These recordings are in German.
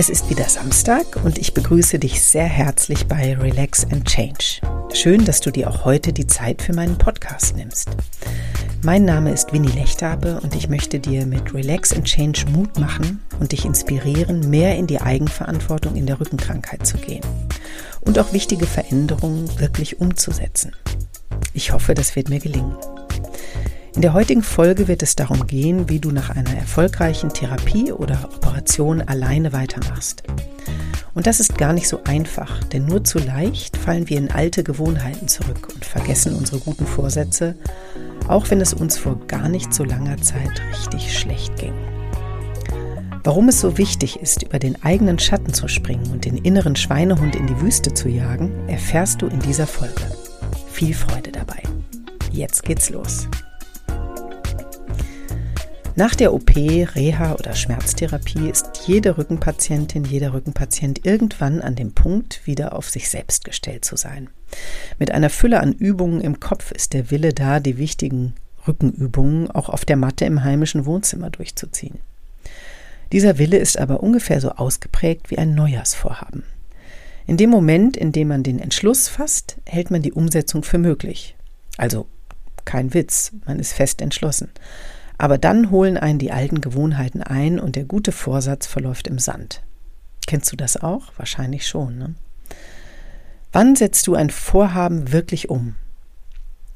Es ist wieder Samstag und ich begrüße dich sehr herzlich bei Relax and Change. Schön, dass du dir auch heute die Zeit für meinen Podcast nimmst. Mein Name ist Winnie Lechtabe und ich möchte dir mit Relax and Change Mut machen und dich inspirieren, mehr in die Eigenverantwortung in der Rückenkrankheit zu gehen und auch wichtige Veränderungen wirklich umzusetzen. Ich hoffe, das wird mir gelingen. In der heutigen Folge wird es darum gehen, wie du nach einer erfolgreichen Therapie oder Operation alleine weitermachst. Und das ist gar nicht so einfach, denn nur zu leicht fallen wir in alte Gewohnheiten zurück und vergessen unsere guten Vorsätze, auch wenn es uns vor gar nicht so langer Zeit richtig schlecht ging. Warum es so wichtig ist, über den eigenen Schatten zu springen und den inneren Schweinehund in die Wüste zu jagen, erfährst du in dieser Folge. Viel Freude dabei. Jetzt geht's los. Nach der OP, Reha oder Schmerztherapie ist jede Rückenpatientin, jeder Rückenpatient irgendwann an dem Punkt, wieder auf sich selbst gestellt zu sein. Mit einer Fülle an Übungen im Kopf ist der Wille da, die wichtigen Rückenübungen auch auf der Matte im heimischen Wohnzimmer durchzuziehen. Dieser Wille ist aber ungefähr so ausgeprägt wie ein Neujahrsvorhaben. In dem Moment, in dem man den Entschluss fasst, hält man die Umsetzung für möglich. Also kein Witz, man ist fest entschlossen. Aber dann holen einen die alten Gewohnheiten ein und der gute Vorsatz verläuft im Sand. Kennst du das auch? Wahrscheinlich schon. Ne? Wann setzt du ein Vorhaben wirklich um?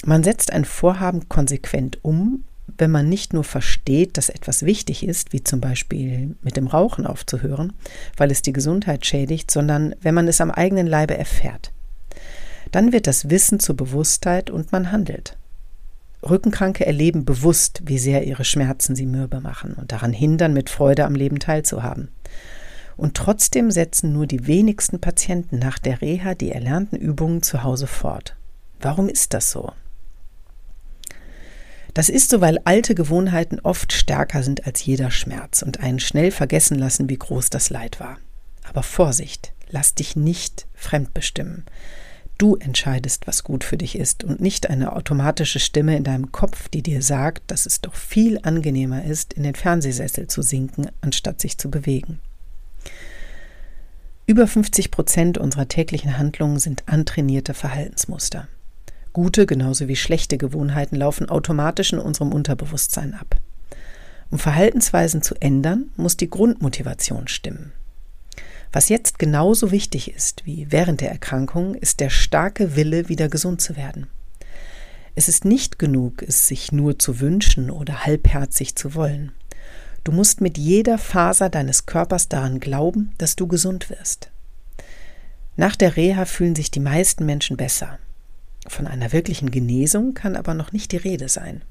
Man setzt ein Vorhaben konsequent um, wenn man nicht nur versteht, dass etwas wichtig ist, wie zum Beispiel mit dem Rauchen aufzuhören, weil es die Gesundheit schädigt, sondern wenn man es am eigenen Leibe erfährt. Dann wird das Wissen zur Bewusstheit und man handelt. Rückenkranke erleben bewusst, wie sehr ihre Schmerzen sie mürbe machen und daran hindern, mit Freude am Leben teilzuhaben. Und trotzdem setzen nur die wenigsten Patienten nach der Reha die erlernten Übungen zu Hause fort. Warum ist das so? Das ist so, weil alte Gewohnheiten oft stärker sind als jeder Schmerz und einen schnell vergessen lassen, wie groß das Leid war. Aber Vorsicht, lass dich nicht fremdbestimmen. Du entscheidest, was gut für dich ist und nicht eine automatische Stimme in deinem Kopf, die dir sagt, dass es doch viel angenehmer ist, in den Fernsehsessel zu sinken, anstatt sich zu bewegen. Über 50 Prozent unserer täglichen Handlungen sind antrainierte Verhaltensmuster. Gute genauso wie schlechte Gewohnheiten laufen automatisch in unserem Unterbewusstsein ab. Um Verhaltensweisen zu ändern, muss die Grundmotivation stimmen. Was jetzt genauso wichtig ist wie während der Erkrankung, ist der starke Wille, wieder gesund zu werden. Es ist nicht genug, es sich nur zu wünschen oder halbherzig zu wollen. Du musst mit jeder Faser deines Körpers daran glauben, dass du gesund wirst. Nach der Reha fühlen sich die meisten Menschen besser. Von einer wirklichen Genesung kann aber noch nicht die Rede sein.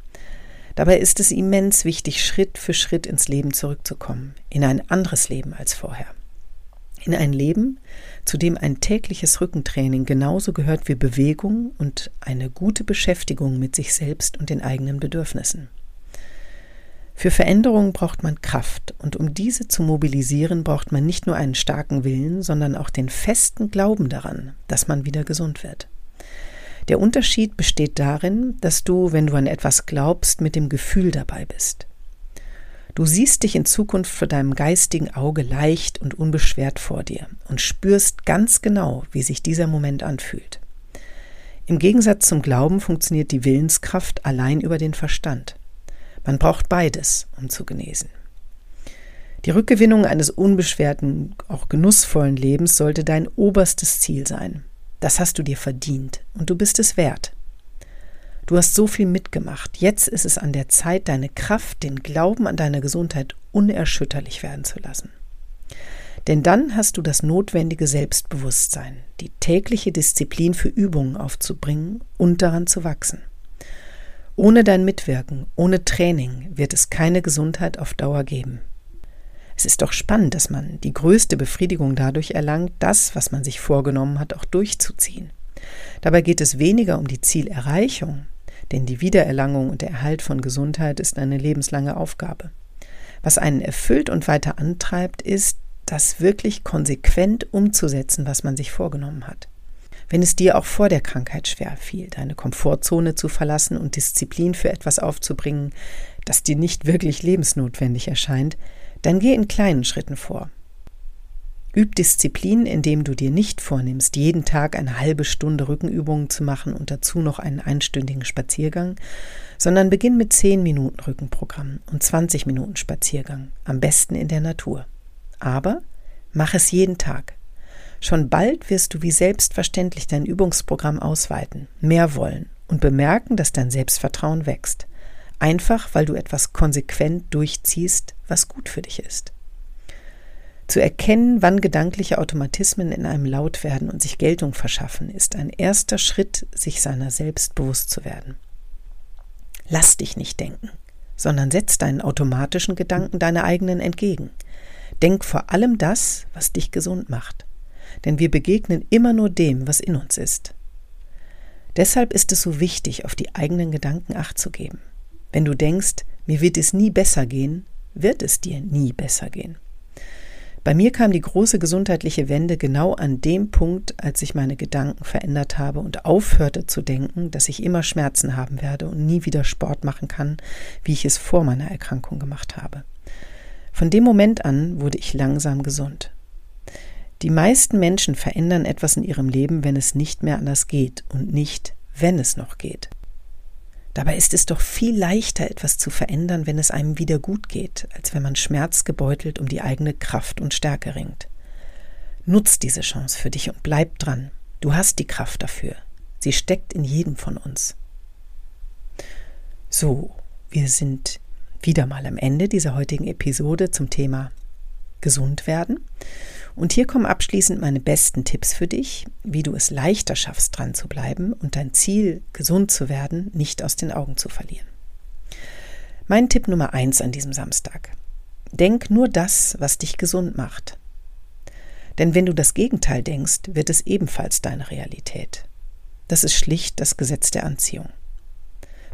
Dabei ist es immens wichtig, Schritt für Schritt ins Leben zurückzukommen, in ein anderes Leben als vorher in ein Leben, zu dem ein tägliches Rückentraining genauso gehört wie Bewegung und eine gute Beschäftigung mit sich selbst und den eigenen Bedürfnissen. Für Veränderungen braucht man Kraft, und um diese zu mobilisieren, braucht man nicht nur einen starken Willen, sondern auch den festen Glauben daran, dass man wieder gesund wird. Der Unterschied besteht darin, dass du, wenn du an etwas glaubst, mit dem Gefühl dabei bist. Du siehst dich in Zukunft vor deinem geistigen Auge leicht und unbeschwert vor dir und spürst ganz genau, wie sich dieser Moment anfühlt. Im Gegensatz zum Glauben funktioniert die Willenskraft allein über den Verstand. Man braucht beides, um zu genesen. Die Rückgewinnung eines unbeschwerten, auch genussvollen Lebens sollte dein oberstes Ziel sein. Das hast du dir verdient und du bist es wert. Du hast so viel mitgemacht. Jetzt ist es an der Zeit, deine Kraft, den Glauben an deine Gesundheit unerschütterlich werden zu lassen. Denn dann hast du das notwendige Selbstbewusstsein, die tägliche Disziplin für Übungen aufzubringen und daran zu wachsen. Ohne dein Mitwirken, ohne Training wird es keine Gesundheit auf Dauer geben. Es ist doch spannend, dass man die größte Befriedigung dadurch erlangt, das, was man sich vorgenommen hat, auch durchzuziehen. Dabei geht es weniger um die Zielerreichung, denn die Wiedererlangung und der Erhalt von Gesundheit ist eine lebenslange Aufgabe. Was einen erfüllt und weiter antreibt, ist, das wirklich konsequent umzusetzen, was man sich vorgenommen hat. Wenn es dir auch vor der Krankheit schwer fiel, deine Komfortzone zu verlassen und Disziplin für etwas aufzubringen, das dir nicht wirklich lebensnotwendig erscheint, dann geh in kleinen Schritten vor. Üb Disziplin, indem du dir nicht vornimmst, jeden Tag eine halbe Stunde Rückenübungen zu machen und dazu noch einen einstündigen Spaziergang, sondern beginn mit 10 Minuten Rückenprogramm und 20 Minuten Spaziergang, am besten in der Natur. Aber mach es jeden Tag. Schon bald wirst du wie selbstverständlich dein Übungsprogramm ausweiten, mehr wollen und bemerken, dass dein Selbstvertrauen wächst. Einfach weil du etwas konsequent durchziehst, was gut für dich ist. Zu erkennen, wann gedankliche Automatismen in einem laut werden und sich Geltung verschaffen, ist ein erster Schritt, sich seiner selbst bewusst zu werden. Lass dich nicht denken, sondern setz deinen automatischen Gedanken deine eigenen entgegen. Denk vor allem das, was dich gesund macht. Denn wir begegnen immer nur dem, was in uns ist. Deshalb ist es so wichtig, auf die eigenen Gedanken acht zu geben. Wenn du denkst, mir wird es nie besser gehen, wird es dir nie besser gehen. Bei mir kam die große gesundheitliche Wende genau an dem Punkt, als ich meine Gedanken verändert habe und aufhörte zu denken, dass ich immer Schmerzen haben werde und nie wieder Sport machen kann, wie ich es vor meiner Erkrankung gemacht habe. Von dem Moment an wurde ich langsam gesund. Die meisten Menschen verändern etwas in ihrem Leben, wenn es nicht mehr anders geht und nicht, wenn es noch geht. Dabei ist es doch viel leichter, etwas zu verändern, wenn es einem wieder gut geht, als wenn man schmerzgebeutelt um die eigene Kraft und Stärke ringt. Nutz diese Chance für dich und bleib dran. Du hast die Kraft dafür. Sie steckt in jedem von uns. So, wir sind wieder mal am Ende dieser heutigen Episode zum Thema gesund werden. Und hier kommen abschließend meine besten Tipps für dich, wie du es leichter schaffst, dran zu bleiben und dein Ziel, gesund zu werden, nicht aus den Augen zu verlieren. Mein Tipp Nummer eins an diesem Samstag. Denk nur das, was dich gesund macht. Denn wenn du das Gegenteil denkst, wird es ebenfalls deine Realität. Das ist schlicht das Gesetz der Anziehung.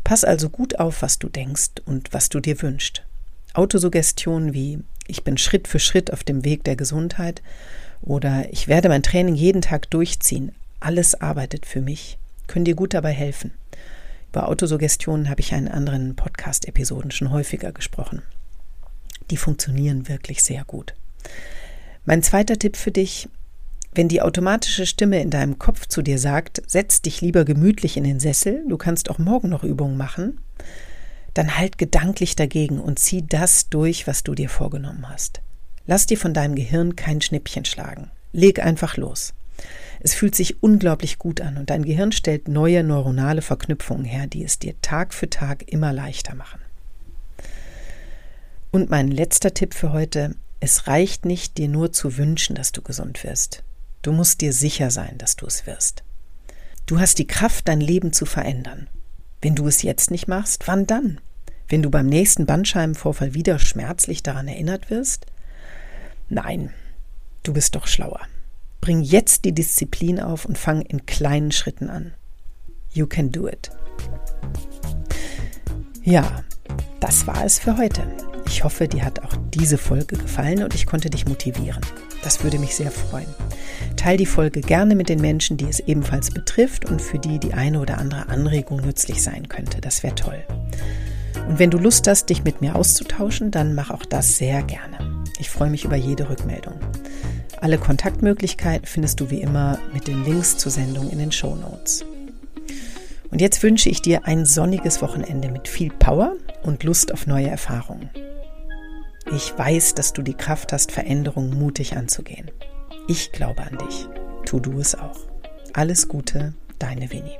Pass also gut auf, was du denkst und was du dir wünschst. Autosuggestionen wie ich bin Schritt für Schritt auf dem Weg der Gesundheit oder ich werde mein Training jeden Tag durchziehen. Alles arbeitet für mich, können dir gut dabei helfen. Über Autosuggestionen habe ich in anderen Podcast-Episoden schon häufiger gesprochen. Die funktionieren wirklich sehr gut. Mein zweiter Tipp für dich, wenn die automatische Stimme in deinem Kopf zu dir sagt, setz dich lieber gemütlich in den Sessel, du kannst auch morgen noch Übungen machen, dann halt gedanklich dagegen und zieh das durch, was du dir vorgenommen hast. Lass dir von deinem Gehirn kein Schnippchen schlagen. Leg einfach los. Es fühlt sich unglaublich gut an und dein Gehirn stellt neue neuronale Verknüpfungen her, die es dir Tag für Tag immer leichter machen. Und mein letzter Tipp für heute, es reicht nicht, dir nur zu wünschen, dass du gesund wirst. Du musst dir sicher sein, dass du es wirst. Du hast die Kraft, dein Leben zu verändern. Wenn du es jetzt nicht machst, wann dann? Wenn du beim nächsten Bandscheibenvorfall wieder schmerzlich daran erinnert wirst? Nein, du bist doch schlauer. Bring jetzt die Disziplin auf und fang in kleinen Schritten an. You can do it. Ja, das war es für heute. Ich hoffe, dir hat auch diese Folge gefallen und ich konnte dich motivieren. Das würde mich sehr freuen. Teil die Folge gerne mit den Menschen, die es ebenfalls betrifft und für die die eine oder andere Anregung nützlich sein könnte. Das wäre toll. Und wenn du Lust hast, dich mit mir auszutauschen, dann mach auch das sehr gerne. Ich freue mich über jede Rückmeldung. Alle Kontaktmöglichkeiten findest du wie immer mit den Links zur Sendung in den Show Notes. Und jetzt wünsche ich dir ein sonniges Wochenende mit viel Power und Lust auf neue Erfahrungen. Ich weiß, dass du die Kraft hast, Veränderungen mutig anzugehen. Ich glaube an dich. Tu du es auch. Alles Gute, deine Winnie.